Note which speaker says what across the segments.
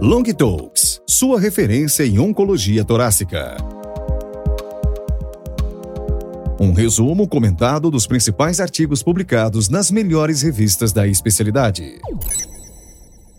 Speaker 1: Long Talks, sua referência em oncologia torácica. Um resumo comentado dos principais artigos publicados nas melhores revistas da especialidade.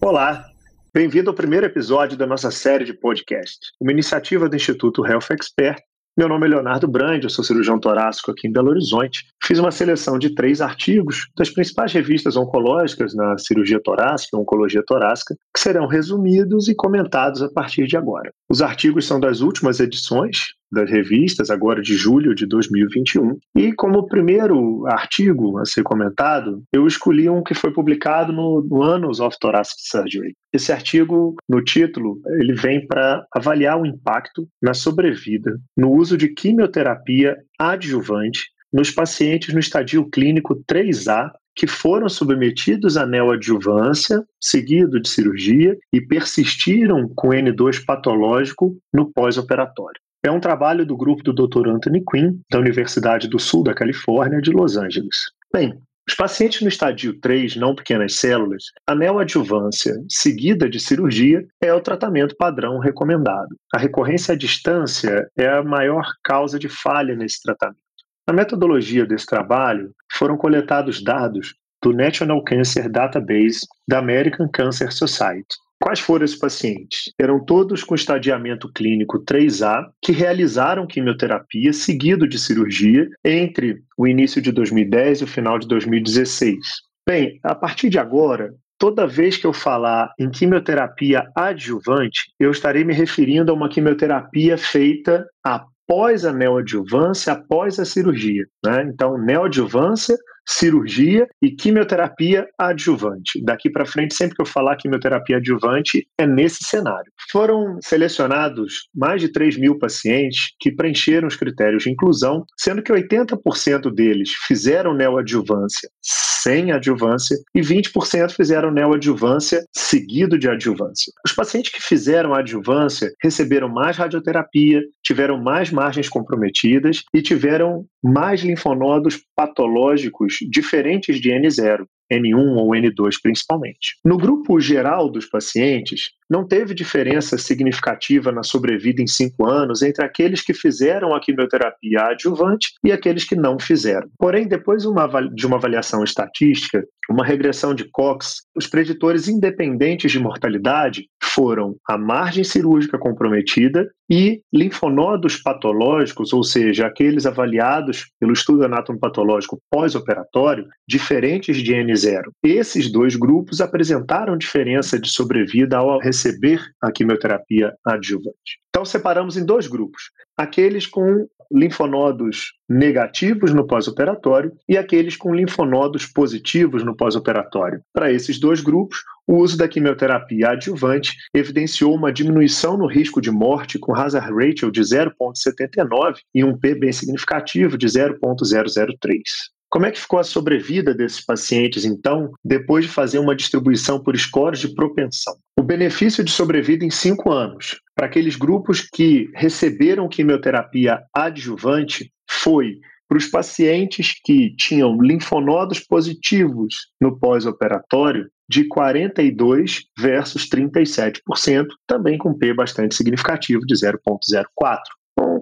Speaker 2: Olá, bem-vindo ao primeiro episódio da nossa série de podcast, uma iniciativa do Instituto Health Expert meu nome é Leonardo Brandi, eu sou cirurgião torácico aqui em Belo Horizonte. Fiz uma seleção de três artigos das principais revistas oncológicas na cirurgia torácica e oncologia torácica, que serão resumidos e comentados a partir de agora. Os artigos são das últimas edições das revistas, agora de julho de 2021. E como primeiro artigo a ser comentado, eu escolhi um que foi publicado no, no Annals of Thoracic Surgery. Esse artigo, no título, ele vem para avaliar o impacto na sobrevida no uso de quimioterapia adjuvante nos pacientes no estadio clínico 3A que foram submetidos à neoadjuvância, seguido de cirurgia, e persistiram com N2 patológico no pós-operatório. É um trabalho do grupo do Dr. Anthony Quinn, da Universidade do Sul da Califórnia, de Los Angeles. Bem, os pacientes no estadio 3, não pequenas células, a neoadjuvância seguida de cirurgia é o tratamento padrão recomendado. A recorrência à distância é a maior causa de falha nesse tratamento. Na metodologia desse trabalho, foram coletados dados do National Cancer Database da American Cancer Society, Quais foram esses pacientes? Eram todos com estadiamento clínico 3A que realizaram quimioterapia seguido de cirurgia entre o início de 2010 e o final de 2016. Bem, a partir de agora, toda vez que eu falar em quimioterapia adjuvante, eu estarei me referindo a uma quimioterapia feita após a neoadjuvância, após a cirurgia. Né? Então, neoadjuvância cirurgia e quimioterapia adjuvante. Daqui para frente, sempre que eu falar quimioterapia adjuvante, é nesse cenário. Foram selecionados mais de 3 mil pacientes que preencheram os critérios de inclusão, sendo que 80% deles fizeram neoadjuvância sem adjuvância e 20% fizeram neoadjuvância seguido de adjuvância. Os pacientes que fizeram adjuvância receberam mais radioterapia, tiveram mais margens comprometidas e tiveram mais linfonodos patológicos diferentes de N0. N1 ou N2 principalmente. No grupo geral dos pacientes, não teve diferença significativa na sobrevida em cinco anos entre aqueles que fizeram a quimioterapia adjuvante e aqueles que não fizeram. Porém, depois de uma avaliação estatística, uma regressão de Cox, os preditores independentes de mortalidade foram a margem cirúrgica comprometida e linfonodos patológicos, ou seja, aqueles avaliados pelo estudo anatomopatológico pós-operatório, diferentes de N0. Esses dois grupos apresentaram diferença de sobrevida ao receber a quimioterapia adjuvante. Então, separamos em dois grupos: aqueles com linfonodos negativos no pós-operatório e aqueles com linfonodos positivos no pós-operatório. Para esses dois grupos, o uso da quimioterapia adjuvante evidenciou uma diminuição no risco de morte com hazard ratio de 0,79 e um P bem significativo de 0,003. Como é que ficou a sobrevida desses pacientes, então, depois de fazer uma distribuição por scores de propensão? O benefício de sobrevida em cinco anos. Para aqueles grupos que receberam quimioterapia adjuvante foi para os pacientes que tinham linfonodos positivos no pós-operatório de 42 versus 37%, também com P bastante significativo de 0,04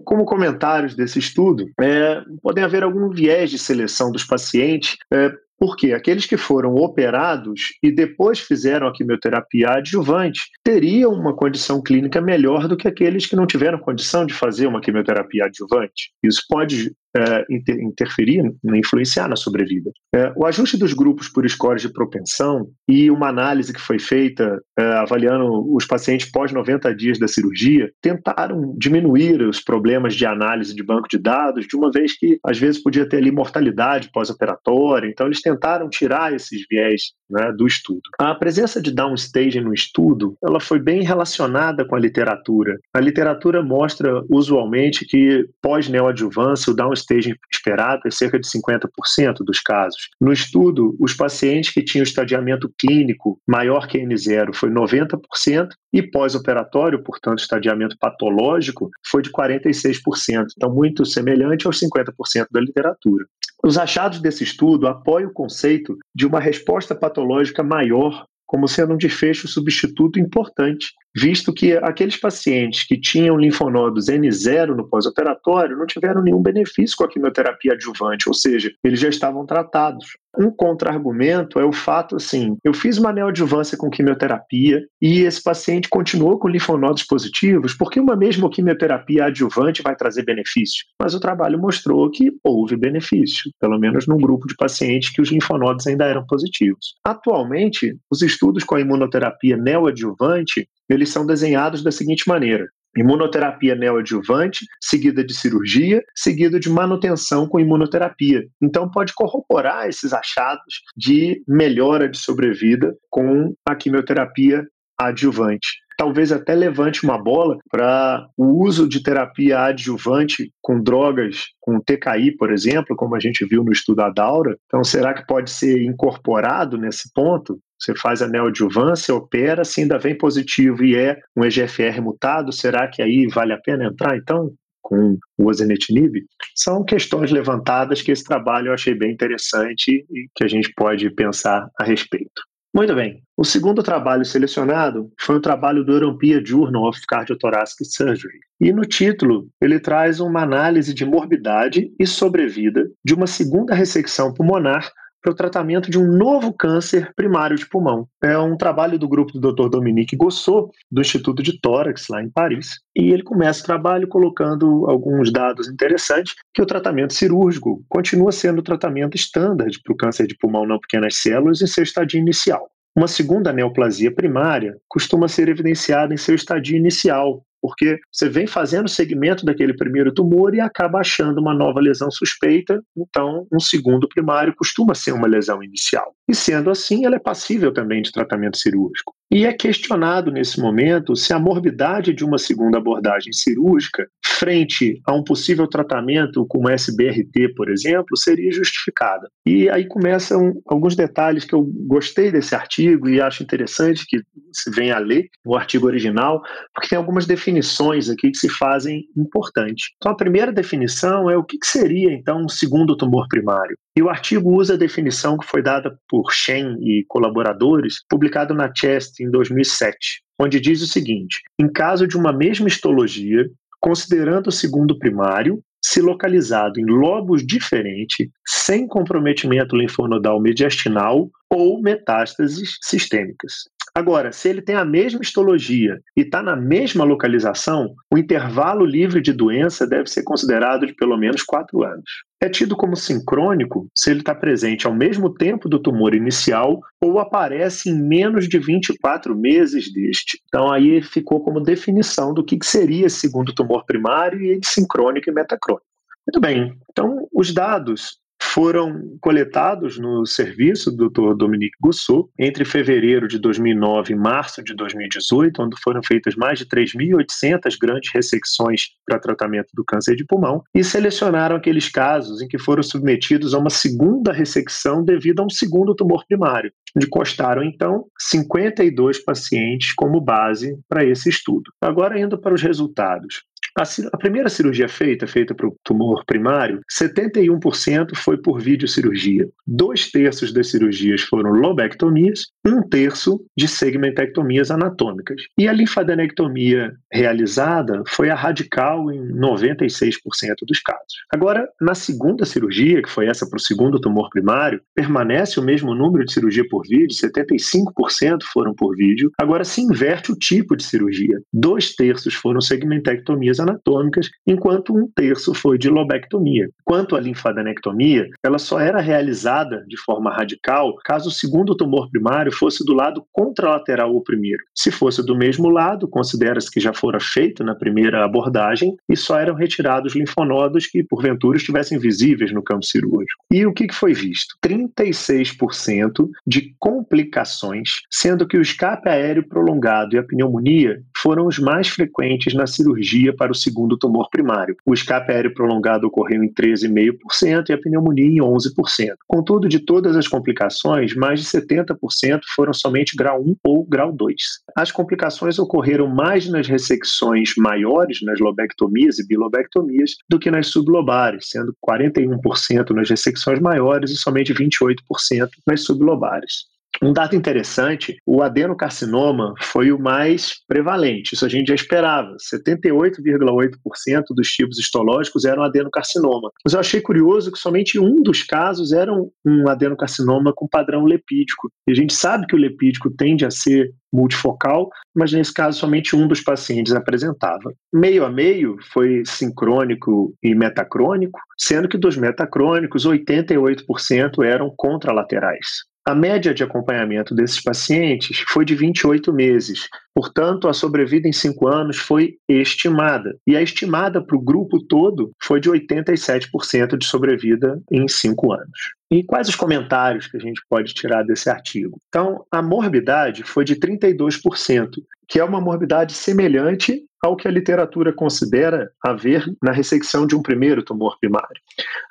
Speaker 2: como comentários desse estudo, é, podem haver algum viés de seleção dos pacientes, é, porque aqueles que foram operados e depois fizeram a quimioterapia adjuvante teriam uma condição clínica melhor do que aqueles que não tiveram condição de fazer uma quimioterapia adjuvante. Isso pode é, inter, interferir, né, influenciar na sobrevida. É, o ajuste dos grupos por scores de propensão e uma análise que foi feita é, avaliando os pacientes pós 90 dias da cirurgia tentaram diminuir os problemas de análise de banco de dados, de uma vez que às vezes podia ter ali mortalidade pós-operatória, então eles tentaram tirar esses viés né, do estudo. A presença de downstage no estudo ela foi bem relacionada com a literatura. A literatura mostra usualmente que pós-neoadjuvância o downstage stage esperado é cerca de 50% dos casos. No estudo, os pacientes que tinham estadiamento clínico maior que N0 foi 90% e pós-operatório, portanto, estadiamento patológico, foi de 46%. Então, muito semelhante aos 50% da literatura. Os achados desse estudo apoiam o conceito de uma resposta patológica maior como sendo um desfecho substituto importante visto que aqueles pacientes que tinham linfonodos N0 no pós-operatório não tiveram nenhum benefício com a quimioterapia adjuvante, ou seja, eles já estavam tratados. Um contra-argumento é o fato assim: eu fiz uma neoadjuvância com quimioterapia e esse paciente continuou com linfonodos positivos, porque uma mesma quimioterapia adjuvante vai trazer benefício? Mas o trabalho mostrou que houve benefício, pelo menos num grupo de pacientes que os linfonodos ainda eram positivos. Atualmente, os estudos com a imunoterapia neoadjuvante eles são desenhados da seguinte maneira: imunoterapia neoadjuvante, seguida de cirurgia, seguida de manutenção com imunoterapia. Então, pode corroborar esses achados de melhora de sobrevida com a quimioterapia adjuvante. Talvez até levante uma bola para o uso de terapia adjuvante com drogas, com TKI, por exemplo, como a gente viu no estudo da Daura. Então, será que pode ser incorporado nesse ponto? Você faz a neoadjuvância, opera, se ainda vem positivo e é um EGFR mutado, será que aí vale a pena entrar então? com o ozenitinib, são questões levantadas que esse trabalho eu achei bem interessante e que a gente pode pensar a respeito. Muito bem. O segundo trabalho selecionado foi o trabalho do European Journal of Cardiothoracic Surgery. E no título, ele traz uma análise de morbidade e sobrevida de uma segunda ressecção pulmonar para o tratamento de um novo câncer primário de pulmão. É um trabalho do grupo do Dr. Dominique Gossot, do Instituto de Tórax, lá em Paris. E ele começa o trabalho colocando alguns dados interessantes, que o tratamento cirúrgico continua sendo o tratamento standard para o câncer de pulmão não pequenas células em seu estadio inicial. Uma segunda neoplasia primária costuma ser evidenciada em seu estadio inicial, porque você vem fazendo segmento daquele primeiro tumor e acaba achando uma nova lesão suspeita, então um segundo primário costuma ser uma lesão inicial. E sendo assim, ela é passível também de tratamento cirúrgico. E é questionado nesse momento se a morbidade de uma segunda abordagem cirúrgica, frente a um possível tratamento como SBRT, por exemplo, seria justificada. E aí começam alguns detalhes que eu gostei desse artigo e acho interessante que se venha a ler o artigo original, porque tem algumas definições aqui que se fazem importantes. Então, a primeira definição é o que seria, então, um segundo tumor primário. E o artigo usa a definição que foi dada por Shen e colaboradores, publicado na Chest em 2007, onde diz o seguinte: em caso de uma mesma histologia, considerando o segundo primário, se localizado em lobos diferentes, sem comprometimento linfonodal mediastinal ou metástases sistêmicas. Agora, se ele tem a mesma histologia e está na mesma localização, o intervalo livre de doença deve ser considerado de pelo menos quatro anos. É tido como sincrônico se ele está presente ao mesmo tempo do tumor inicial ou aparece em menos de 24 meses deste. Então, aí ficou como definição do que seria segundo tumor primário e sincrônico e metacrônico. Muito bem, então os dados foram coletados no serviço do Dr. Dominique Gousseau entre fevereiro de 2009 e março de 2018, onde foram feitas mais de 3.800 grandes ressecções para tratamento do câncer de pulmão, e selecionaram aqueles casos em que foram submetidos a uma segunda ressecção devido a um segundo tumor primário, onde constaram então 52 pacientes como base para esse estudo. Agora indo para os resultados. A, a primeira cirurgia feita, feita para o tumor primário, 71% foi por videocirurgia. Dois terços das cirurgias foram lobectomias, um terço de segmentectomias anatômicas. E a linfadenectomia realizada foi a radical em 96% dos casos. Agora, na segunda cirurgia, que foi essa para o segundo tumor primário, permanece o mesmo número de cirurgia por vídeo, 75% foram por vídeo. Agora se inverte o tipo de cirurgia. Dois terços foram segmentectomias anatômicas, enquanto um terço foi de lobectomia. Quanto à linfadenectomia, ela só era realizada de forma radical caso o segundo tumor primário fosse do lado contralateral ao primeiro. Se fosse do mesmo lado, considera-se que já fora feito na primeira abordagem e só eram retirados linfonodos que, porventura, estivessem visíveis no campo cirúrgico. E o que foi visto? 36% de complicações, sendo que o escape aéreo prolongado e a pneumonia foram os mais frequentes na cirurgia para o segundo tumor primário. O escape aéreo prolongado ocorreu em 13,5% e a pneumonia em 11%. Contudo, de todas as complicações, mais de 70% foram somente grau 1 ou grau 2. As complicações ocorreram mais nas ressecções maiores, nas lobectomias e bilobectomias, do que nas sublobares, sendo 41% nas ressecções maiores e somente 28% nas sublobares. Um dado interessante, o adenocarcinoma foi o mais prevalente, isso a gente já esperava. 78,8% dos tipos histológicos eram adenocarcinoma. Mas eu achei curioso que somente um dos casos era um adenocarcinoma com padrão lepídico. E a gente sabe que o lepídico tende a ser multifocal, mas nesse caso somente um dos pacientes apresentava. Meio a meio foi sincrônico e metacrônico, sendo que dos metacrônicos, 88% eram contralaterais. A média de acompanhamento desses pacientes foi de 28 meses, portanto, a sobrevida em 5 anos foi estimada. E a estimada para o grupo todo foi de 87% de sobrevida em 5 anos. E quais os comentários que a gente pode tirar desse artigo? Então, a morbidade foi de 32%, que é uma morbidade semelhante ao que a literatura considera haver na ressecção de um primeiro tumor primário.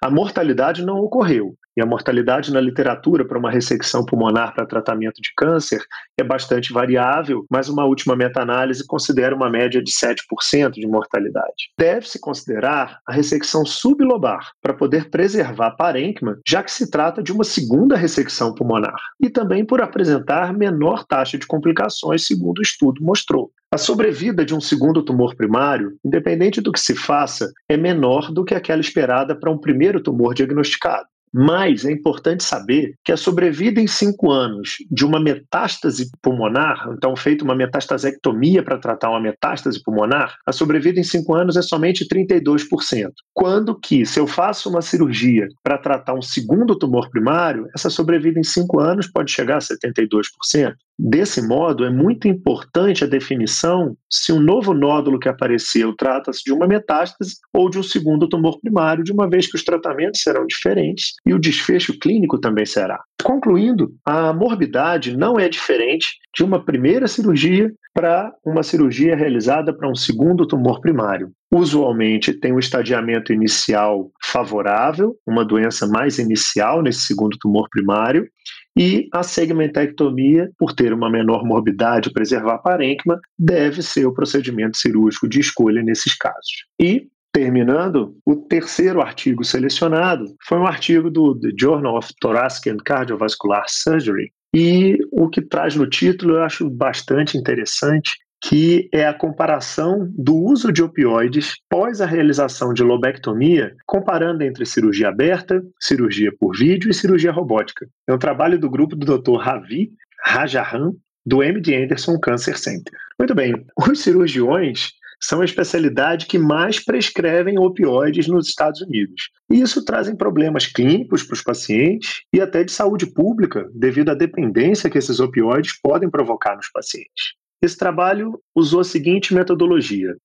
Speaker 2: A mortalidade não ocorreu, e a mortalidade na literatura para uma ressecção pulmonar para tratamento de câncer é bastante variável, mas uma última meta-análise considera uma média de 7% de mortalidade. Deve-se considerar a ressecção sublobar para poder preservar parênquima, já que se trata de uma segunda ressecção pulmonar, e também por apresentar menor taxa de complicações, segundo o estudo mostrou. A sobrevida de um segundo tumor primário, independente do que se faça, é menor do que aquela esperada para um primeiro tumor diagnosticado. Mas é importante saber que a sobrevida em cinco anos de uma metástase pulmonar, então feita uma metastasectomia para tratar uma metástase pulmonar, a sobrevida em cinco anos é somente 32%. Quando que, se eu faço uma cirurgia para tratar um segundo tumor primário, essa sobrevida em cinco anos pode chegar a 72%. Desse modo, é muito importante a definição se um novo nódulo que apareceu trata-se de uma metástase ou de um segundo tumor primário, de uma vez que os tratamentos serão diferentes e o desfecho clínico também será. Concluindo, a morbidade não é diferente de uma primeira cirurgia para uma cirurgia realizada para um segundo tumor primário. Usualmente tem um estadiamento inicial favorável, uma doença mais inicial nesse segundo tumor primário, e a segmentectomia, por ter uma menor morbidade e preservar parênquima, deve ser o procedimento cirúrgico de escolha nesses casos. E Terminando, o terceiro artigo selecionado foi um artigo do The Journal of Thoracic and Cardiovascular Surgery. E o que traz no título eu acho bastante interessante, que é a comparação do uso de opioides pós a realização de lobectomia, comparando entre cirurgia aberta, cirurgia por vídeo e cirurgia robótica. É um trabalho do grupo do Dr. Ravi Rajahan, do MD Anderson Cancer Center. Muito bem, os cirurgiões são a especialidade que mais prescrevem opioides nos Estados Unidos. E isso traz problemas clínicos para os pacientes e até de saúde pública, devido à dependência que esses opioides podem provocar nos pacientes. Esse trabalho usou a seguinte metodologia: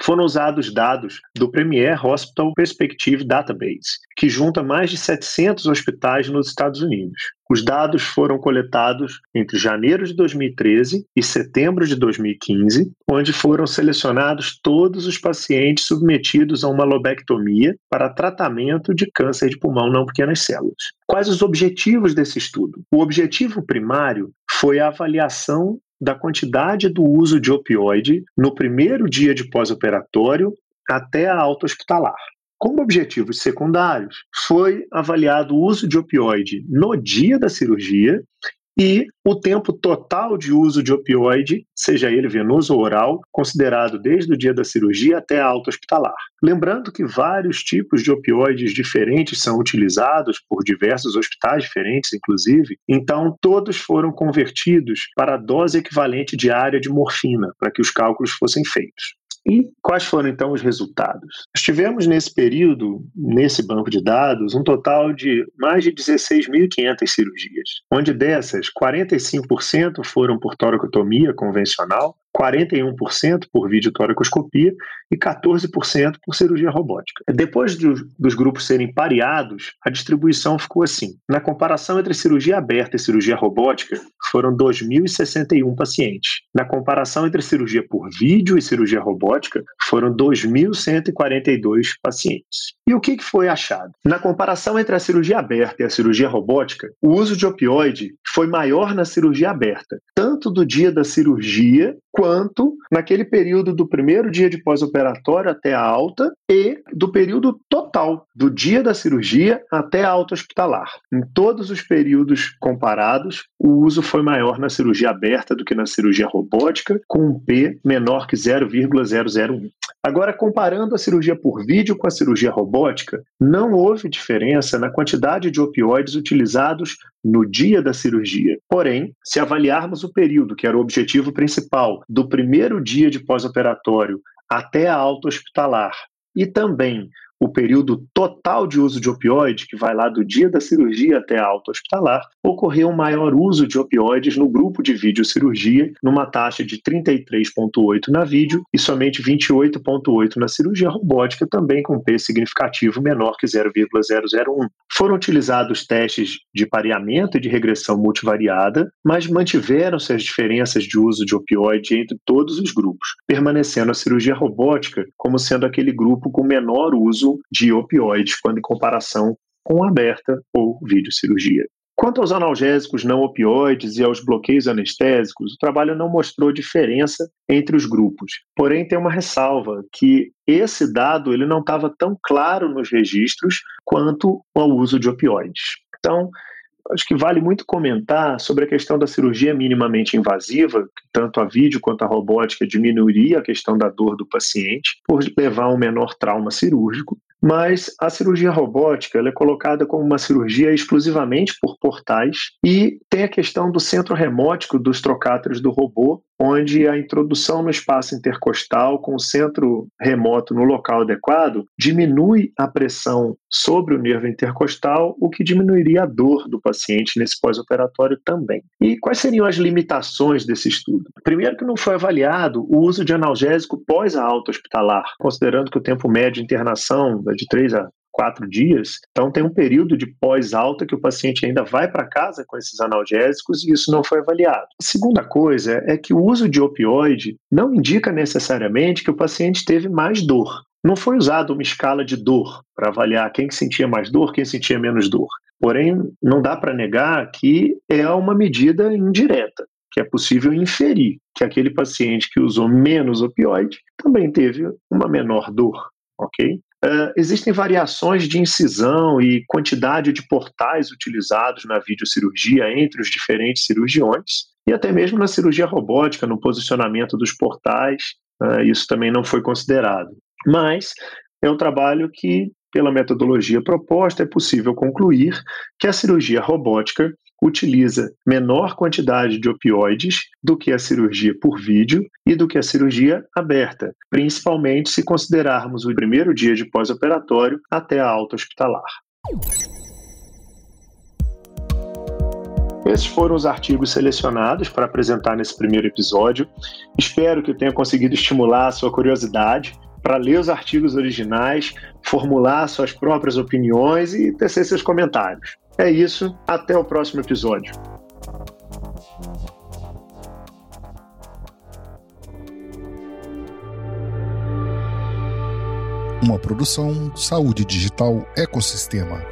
Speaker 2: foram usados dados do Premier Hospital Perspective Database, que junta mais de 700 hospitais nos Estados Unidos. Os dados foram coletados entre janeiro de 2013 e setembro de 2015, onde foram selecionados todos os pacientes submetidos a uma lobectomia para tratamento de câncer de pulmão não pequenas células. Quais os objetivos desse estudo? O objetivo primário foi a avaliação da quantidade do uso de opioide no primeiro dia de pós-operatório até a alta hospitalar. Como objetivos secundários, foi avaliado o uso de opioide no dia da cirurgia e o tempo total de uso de opioide, seja ele venoso ou oral, considerado desde o dia da cirurgia até a alta hospitalar. Lembrando que vários tipos de opioides diferentes são utilizados por diversos hospitais diferentes, inclusive, então todos foram convertidos para a dose equivalente diária de morfina, para que os cálculos fossem feitos. E quais foram então os resultados? Nós tivemos nesse período, nesse banco de dados, um total de mais de 16.500 cirurgias, onde dessas 45% foram por toracotomia convencional, 41% por videotoracoscopia e 14% por cirurgia robótica. Depois dos, dos grupos serem pareados, a distribuição ficou assim. Na comparação entre cirurgia aberta e cirurgia robótica, foram 2.061 pacientes. Na comparação entre cirurgia por vídeo e cirurgia robótica, foram 2.142 pacientes. E o que foi achado? Na comparação entre a cirurgia aberta e a cirurgia robótica, o uso de opioide foi maior na cirurgia aberta, tanto do dia da cirurgia quanto quanto naquele período do primeiro dia de pós-operatório até a alta e do período total, do dia da cirurgia até a alta hospitalar. Em todos os períodos comparados, o uso foi maior na cirurgia aberta do que na cirurgia robótica, com um P menor que 0,001. Agora, comparando a cirurgia por vídeo com a cirurgia robótica, não houve diferença na quantidade de opioides utilizados no dia da cirurgia. Porém, se avaliarmos o período, que era o objetivo principal, do primeiro dia de pós-operatório até a alta hospitalar, e também o período total de uso de opioide, que vai lá do dia da cirurgia até a alta hospitalar, ocorreu um maior uso de opioides no grupo de videocirurgia, numa taxa de 33,8 na vídeo e somente 28,8 na cirurgia robótica, também com P significativo menor que 0,001. Foram utilizados testes de pareamento e de regressão multivariada, mas mantiveram-se as diferenças de uso de opioide entre todos os grupos, permanecendo a cirurgia robótica como sendo aquele grupo com menor uso uso de opioides quando em comparação com aberta ou videocirurgia. Quanto aos analgésicos não opioides e aos bloqueios anestésicos, o trabalho não mostrou diferença entre os grupos. Porém, tem uma ressalva que esse dado ele não estava tão claro nos registros quanto ao uso de opioides. Então, acho que vale muito comentar sobre a questão da cirurgia minimamente invasiva, que tanto a vídeo quanto a robótica diminuiria a questão da dor do paciente por levar a um menor trauma cirúrgico. Mas a cirurgia robótica é colocada como uma cirurgia exclusivamente por portais e tem a questão do centro remótico dos trocáteres do robô, onde a introdução no espaço intercostal com o centro remoto no local adequado diminui a pressão sobre o nervo intercostal, o que diminuiria a dor do paciente nesse pós-operatório também. E quais seriam as limitações desse estudo? Primeiro que não foi avaliado o uso de analgésico pós a alta hospitalar, considerando que o tempo médio de internação de 3 a quatro dias. Então, tem um período de pós-alta que o paciente ainda vai para casa com esses analgésicos e isso não foi avaliado. A segunda coisa é que o uso de opioide não indica necessariamente que o paciente teve mais dor. Não foi usada uma escala de dor para avaliar quem sentia mais dor, quem sentia menos dor. Porém, não dá para negar que é uma medida indireta, que é possível inferir que aquele paciente que usou menos opioide também teve uma menor dor, ok? Uh, existem variações de incisão e quantidade de portais utilizados na videocirurgia entre os diferentes cirurgiões e até mesmo na cirurgia robótica, no posicionamento dos portais, uh, isso também não foi considerado. Mas é um trabalho que, pela metodologia proposta, é possível concluir que a cirurgia robótica utiliza menor quantidade de opioides do que a cirurgia por vídeo e do que a cirurgia aberta, principalmente se considerarmos o primeiro dia de pós-operatório até a alta hospitalar. Esses foram os artigos selecionados para apresentar nesse primeiro episódio. Espero que eu tenha conseguido estimular a sua curiosidade para ler os artigos originais, formular suas próprias opiniões e tecer seus comentários. É isso, até o próximo episódio.
Speaker 1: Uma produção Saúde Digital Ecossistema.